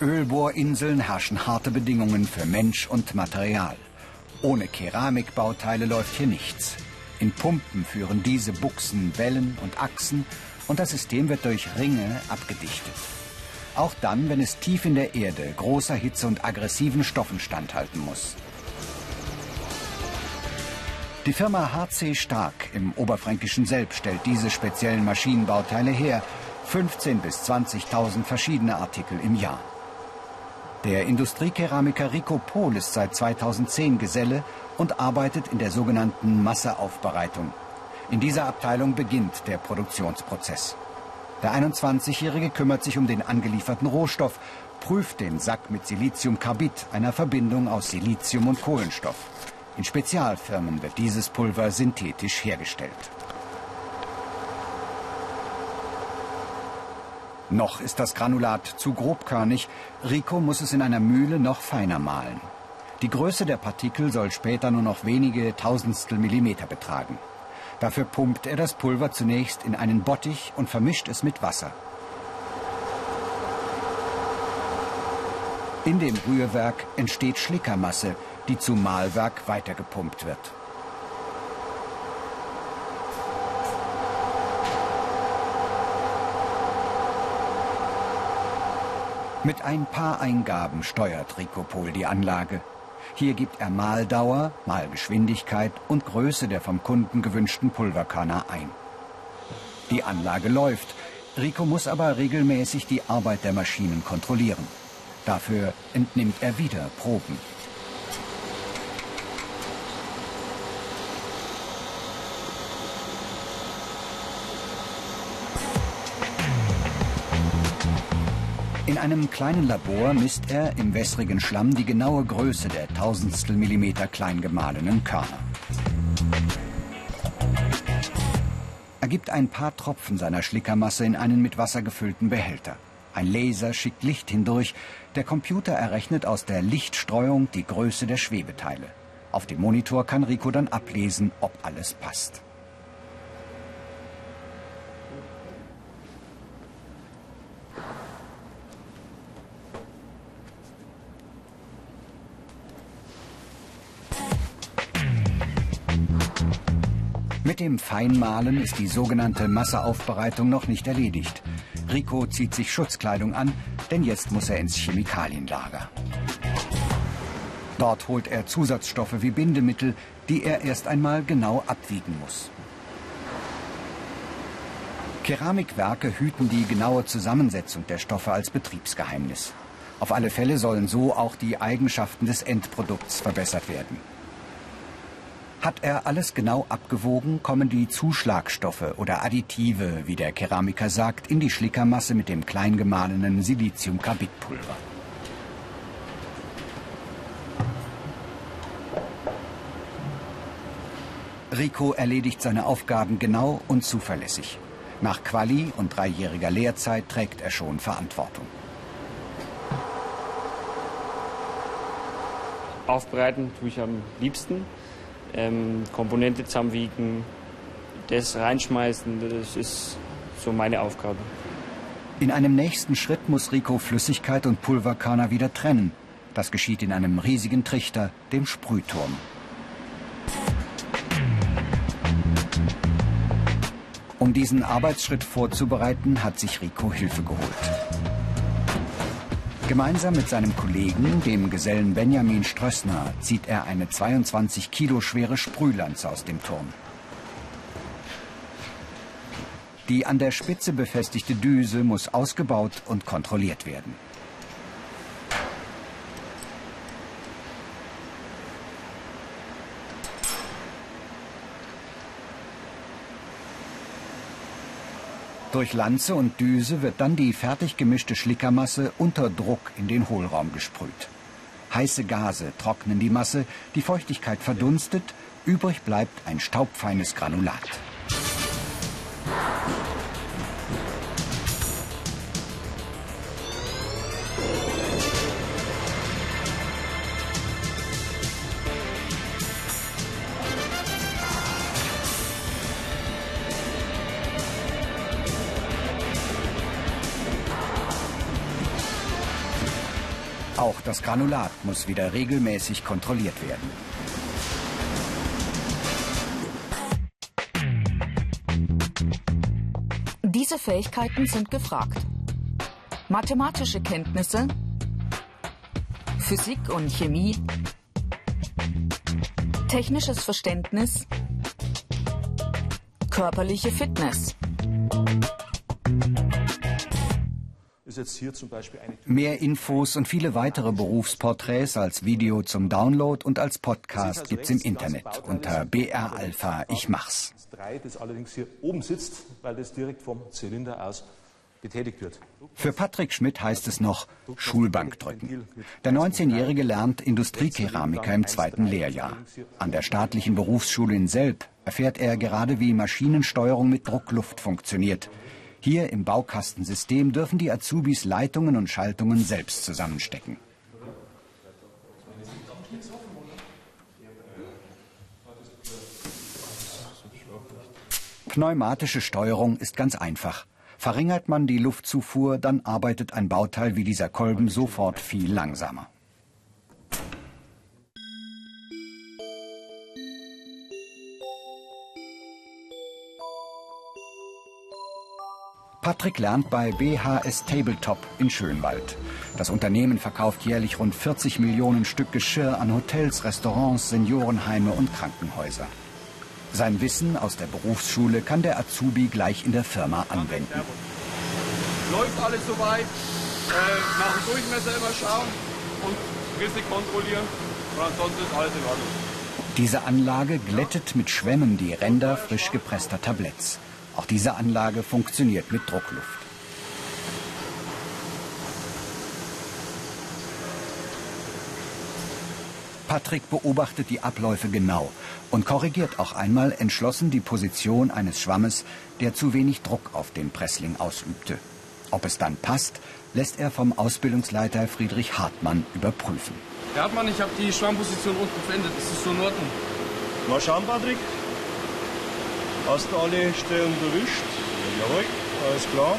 Ölbohrinseln herrschen harte Bedingungen für Mensch und Material. Ohne Keramikbauteile läuft hier nichts. In Pumpen führen diese Buchsen Wellen und Achsen und das System wird durch Ringe abgedichtet. Auch dann, wenn es tief in der Erde großer Hitze und aggressiven Stoffen standhalten muss. Die Firma HC Stark im Oberfränkischen Selb stellt diese speziellen Maschinenbauteile her. 15.000 bis 20.000 verschiedene Artikel im Jahr. Der Industriekeramiker Rico Pohl ist seit 2010 Geselle und arbeitet in der sogenannten Masseaufbereitung. In dieser Abteilung beginnt der Produktionsprozess. Der 21-Jährige kümmert sich um den angelieferten Rohstoff, prüft den Sack mit Siliziumkarbid, einer Verbindung aus Silizium und Kohlenstoff. In Spezialfirmen wird dieses Pulver synthetisch hergestellt. Noch ist das Granulat zu grobkörnig. Rico muss es in einer Mühle noch feiner mahlen. Die Größe der Partikel soll später nur noch wenige Tausendstel Millimeter betragen. Dafür pumpt er das Pulver zunächst in einen Bottich und vermischt es mit Wasser. In dem Rührwerk entsteht Schlickermasse, die zum Mahlwerk weitergepumpt wird. Mit ein paar Eingaben steuert Ricopol die Anlage. Hier gibt er Mahldauer, Mahlgeschwindigkeit und Größe der vom Kunden gewünschten Pulverkörner ein. Die Anlage läuft. Rico muss aber regelmäßig die Arbeit der Maschinen kontrollieren. Dafür entnimmt er wieder Proben. Einem kleinen Labor misst er im wässrigen Schlamm die genaue Größe der Tausendstel Millimeter klein gemahlenen Körner. Er gibt ein paar Tropfen seiner Schlickermasse in einen mit Wasser gefüllten Behälter. Ein Laser schickt Licht hindurch. Der Computer errechnet aus der Lichtstreuung die Größe der Schwebeteile. Auf dem Monitor kann Rico dann ablesen, ob alles passt. Mit dem Feinmahlen ist die sogenannte Masseaufbereitung noch nicht erledigt. Rico zieht sich Schutzkleidung an, denn jetzt muss er ins Chemikalienlager. Dort holt er Zusatzstoffe wie Bindemittel, die er erst einmal genau abwiegen muss. Keramikwerke hüten die genaue Zusammensetzung der Stoffe als Betriebsgeheimnis. Auf alle Fälle sollen so auch die Eigenschaften des Endprodukts verbessert werden. Hat er alles genau abgewogen, kommen die Zuschlagstoffe oder Additive, wie der Keramiker sagt, in die Schlickermasse mit dem klein gemahlenen Siliziumkarbidpulver. Rico erledigt seine Aufgaben genau und zuverlässig. Nach Quali und dreijähriger Lehrzeit trägt er schon Verantwortung. Aufbereiten tue ich am liebsten ähm, Komponente zusammenwiegen, das reinschmeißen, das ist so meine Aufgabe. In einem nächsten Schritt muss Rico Flüssigkeit und Pulverkörner wieder trennen. Das geschieht in einem riesigen Trichter, dem Sprühturm. Um diesen Arbeitsschritt vorzubereiten, hat sich Rico Hilfe geholt. Gemeinsam mit seinem Kollegen, dem Gesellen Benjamin Strössner, zieht er eine 22 Kilo schwere Sprühlanze aus dem Turm. Die an der Spitze befestigte Düse muss ausgebaut und kontrolliert werden. Durch Lanze und Düse wird dann die fertig gemischte Schlickermasse unter Druck in den Hohlraum gesprüht. Heiße Gase trocknen die Masse, die Feuchtigkeit verdunstet, übrig bleibt ein staubfeines Granulat. Auch das Granulat muss wieder regelmäßig kontrolliert werden. Diese Fähigkeiten sind gefragt. Mathematische Kenntnisse, Physik und Chemie, technisches Verständnis, körperliche Fitness. Mehr Infos und viele weitere Berufsporträts als Video zum Download und als Podcast gibt's im Internet unter BR Alpha Ich mach's. Das allerdings hier oben sitzt, weil das direkt vom Zylinder aus betätigt wird. Für Patrick Schmidt heißt es noch Schulbank drücken. Der 19-Jährige lernt Industriekeramiker im zweiten Lehrjahr. An der staatlichen Berufsschule in Selb erfährt er gerade, wie Maschinensteuerung mit Druckluft funktioniert. Hier im Baukastensystem dürfen die Azubis Leitungen und Schaltungen selbst zusammenstecken. Pneumatische Steuerung ist ganz einfach. Verringert man die Luftzufuhr, dann arbeitet ein Bauteil wie dieser Kolben sofort viel langsamer. Patrick lernt bei BHS Tabletop in Schönwald. Das Unternehmen verkauft jährlich rund 40 Millionen Stück Geschirr an Hotels, Restaurants, Seniorenheime und Krankenhäuser. Sein Wissen aus der Berufsschule kann der Azubi gleich in der Firma anwenden. Läuft alles soweit. Äh, nach dem Durchmesser immer schauen und Risse kontrollieren. Und ansonsten ist alles in Ordnung. Diese Anlage glättet mit Schwämmen die Ränder frisch gepresster Tabletts. Auch diese Anlage funktioniert mit Druckluft. Patrick beobachtet die Abläufe genau und korrigiert auch einmal entschlossen die Position eines Schwammes, der zu wenig Druck auf den Pressling ausübte. Ob es dann passt, lässt er vom Ausbildungsleiter Friedrich Hartmann überprüfen. Herr Hartmann, ich habe die Schwammposition unten verändert. Ist das so in Ordnung? Mal schauen, Patrick. Hast du alle Stellen erwischt? Jawohl, alles klar.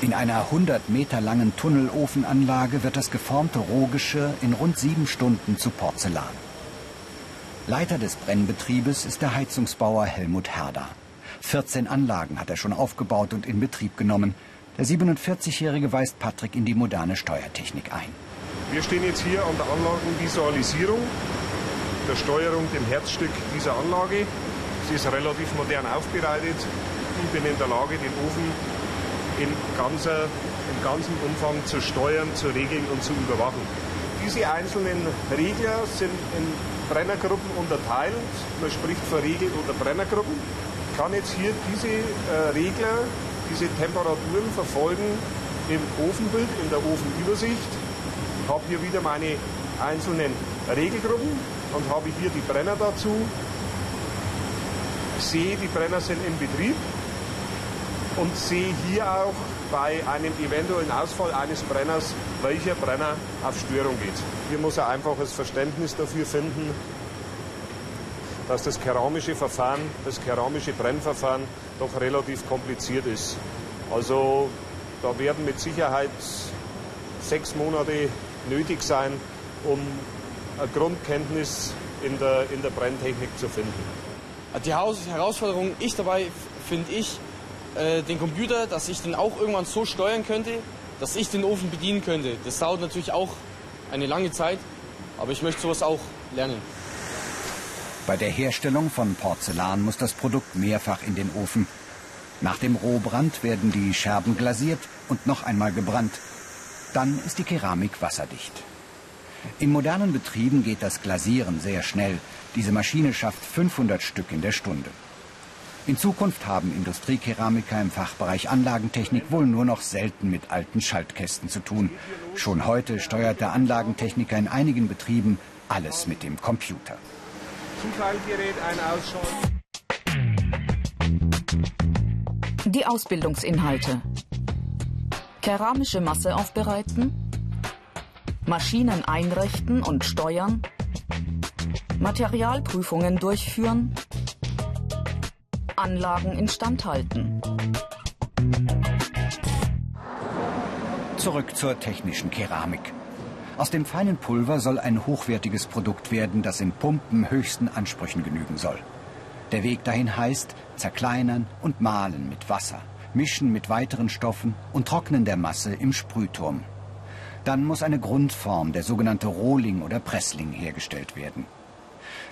In einer 100 Meter langen Tunnelofenanlage wird das geformte Rohgeschirr in rund sieben Stunden zu Porzellan. Leiter des Brennbetriebes ist der Heizungsbauer Helmut Herder. 14 Anlagen hat er schon aufgebaut und in Betrieb genommen. Der 47-Jährige weist Patrick in die moderne Steuertechnik ein. Wir stehen jetzt hier an der Anlagenvisualisierung, der Steuerung, dem Herzstück dieser Anlage. Ist relativ modern aufbereitet. Ich bin in der Lage, den Ofen in ganzer, im ganzen Umfang zu steuern, zu regeln und zu überwachen. Diese einzelnen Regler sind in Brennergruppen unterteilt. Man spricht von Regel- oder Brennergruppen. Ich kann jetzt hier diese äh, Regler, diese Temperaturen verfolgen im Ofenbild, in der Ofenübersicht. Ich habe hier wieder meine einzelnen Regelgruppen und habe hier die Brenner dazu. Sehe, die Brenner sind im Betrieb und sehe hier auch bei einem eventuellen Ausfall eines Brenners, welcher Brenner auf Störung geht. Hier muss er einfaches Verständnis dafür finden, dass das keramische Verfahren, das keramische Brennverfahren doch relativ kompliziert ist. Also da werden mit Sicherheit sechs Monate nötig sein, um eine Grundkenntnis in der, in der Brenntechnik zu finden. Die Herausforderung ich dabei finde ich, äh, den Computer, dass ich den auch irgendwann so steuern könnte, dass ich den Ofen bedienen könnte. Das dauert natürlich auch eine lange Zeit, aber ich möchte sowas auch lernen. Bei der Herstellung von Porzellan muss das Produkt mehrfach in den Ofen. Nach dem Rohbrand werden die Scherben glasiert und noch einmal gebrannt. Dann ist die Keramik wasserdicht. In modernen Betrieben geht das Glasieren sehr schnell. Diese Maschine schafft 500 Stück in der Stunde. In Zukunft haben Industriekeramiker im Fachbereich Anlagentechnik wohl nur noch selten mit alten Schaltkästen zu tun. Schon heute steuert der Anlagentechniker in einigen Betrieben alles mit dem Computer. Zufallgerät ein Ausschalten. Die Ausbildungsinhalte. Keramische Masse aufbereiten, Maschinen einrichten und steuern, Materialprüfungen durchführen, Anlagen instand halten. Zurück zur technischen Keramik. Aus dem feinen Pulver soll ein hochwertiges Produkt werden, das in Pumpen höchsten Ansprüchen genügen soll. Der Weg dahin heißt zerkleinern und mahlen mit Wasser, mischen mit weiteren Stoffen und trocknen der Masse im Sprühturm. Dann muss eine Grundform, der sogenannte Rohling oder Pressling, hergestellt werden.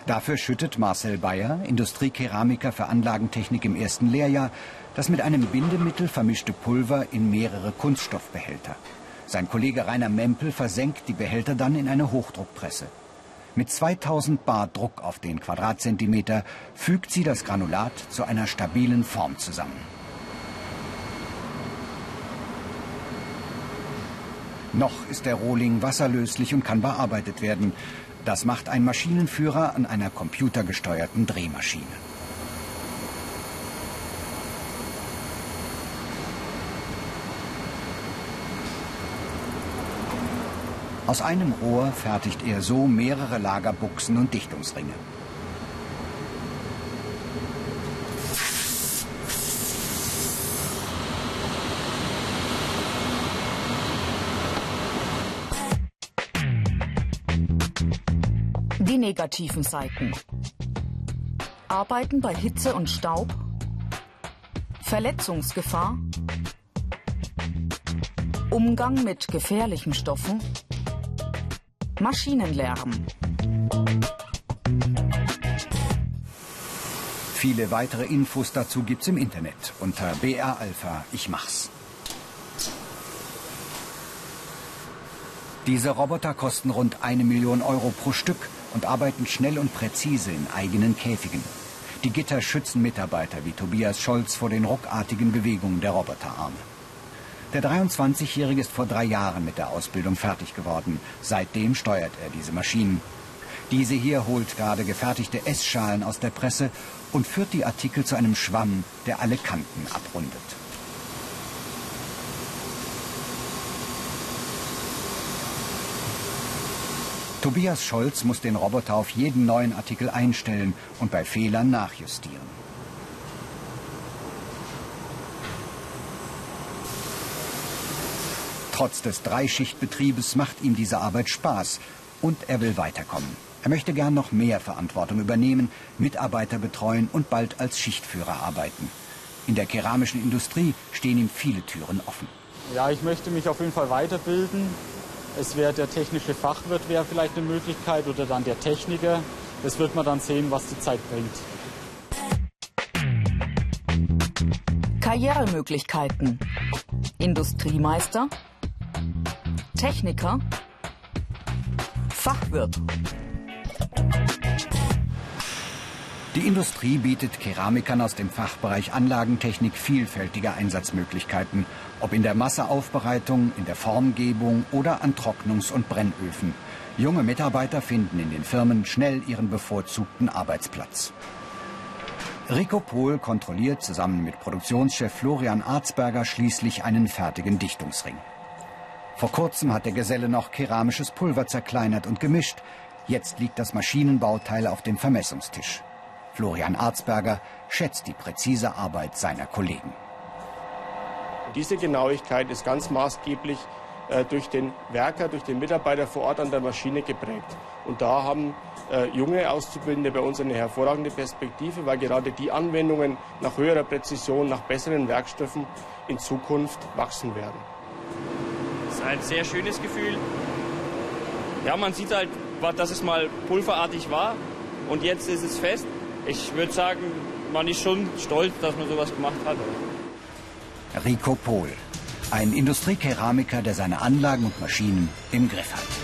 Dafür schüttet Marcel Bayer, Industriekeramiker für Anlagentechnik im ersten Lehrjahr, das mit einem Bindemittel vermischte Pulver in mehrere Kunststoffbehälter. Sein Kollege Rainer Mempel versenkt die Behälter dann in eine Hochdruckpresse. Mit 2000 Bar Druck auf den Quadratzentimeter fügt sie das Granulat zu einer stabilen Form zusammen. Noch ist der Rohling wasserlöslich und kann bearbeitet werden. Das macht ein Maschinenführer an einer computergesteuerten Drehmaschine. Aus einem Rohr fertigt er so mehrere Lagerbuchsen und Dichtungsringe. Die negativen Seiten. Arbeiten bei Hitze und Staub. Verletzungsgefahr. Umgang mit gefährlichen Stoffen. Maschinenlärm. Viele weitere Infos dazu gibt's im Internet unter BR Alpha Ich mach's. Diese Roboter kosten rund eine Million Euro pro Stück und arbeiten schnell und präzise in eigenen Käfigen. Die Gitter schützen Mitarbeiter wie Tobias Scholz vor den ruckartigen Bewegungen der Roboterarme. Der 23-Jährige ist vor drei Jahren mit der Ausbildung fertig geworden. Seitdem steuert er diese Maschinen. Diese hier holt gerade gefertigte Essschalen aus der Presse und führt die Artikel zu einem Schwamm, der alle Kanten abrundet. Tobias Scholz muss den Roboter auf jeden neuen Artikel einstellen und bei Fehlern nachjustieren. Trotz des Dreischichtbetriebes macht ihm diese Arbeit Spaß und er will weiterkommen. Er möchte gern noch mehr Verantwortung übernehmen, Mitarbeiter betreuen und bald als Schichtführer arbeiten. In der keramischen Industrie stehen ihm viele Türen offen. Ja, ich möchte mich auf jeden Fall weiterbilden. Es wäre der technische Fachwirt wäre vielleicht eine Möglichkeit oder dann der Techniker. Das wird man dann sehen, was die Zeit bringt. Karrieremöglichkeiten. Industriemeister, Techniker, Fachwirt. Die Industrie bietet Keramikern aus dem Fachbereich Anlagentechnik vielfältige Einsatzmöglichkeiten, ob in der Masseaufbereitung, in der Formgebung oder an Trocknungs- und Brennöfen. Junge Mitarbeiter finden in den Firmen schnell ihren bevorzugten Arbeitsplatz. Rico Pohl kontrolliert zusammen mit Produktionschef Florian Arzberger schließlich einen fertigen Dichtungsring. Vor kurzem hat der Geselle noch keramisches Pulver zerkleinert und gemischt. Jetzt liegt das Maschinenbauteil auf dem Vermessungstisch. Florian Arzberger schätzt die präzise Arbeit seiner Kollegen. Diese Genauigkeit ist ganz maßgeblich äh, durch den Werker, durch den Mitarbeiter vor Ort an der Maschine geprägt. Und da haben äh, junge Auszubildende bei uns eine hervorragende Perspektive, weil gerade die Anwendungen nach höherer Präzision, nach besseren Werkstoffen in Zukunft wachsen werden ist ein sehr schönes Gefühl. Ja, man sieht halt, dass es mal pulverartig war und jetzt ist es fest. Ich würde sagen, man ist schon stolz, dass man sowas gemacht hat. Rico Pohl, ein Industriekeramiker, der seine Anlagen und Maschinen im Griff hat.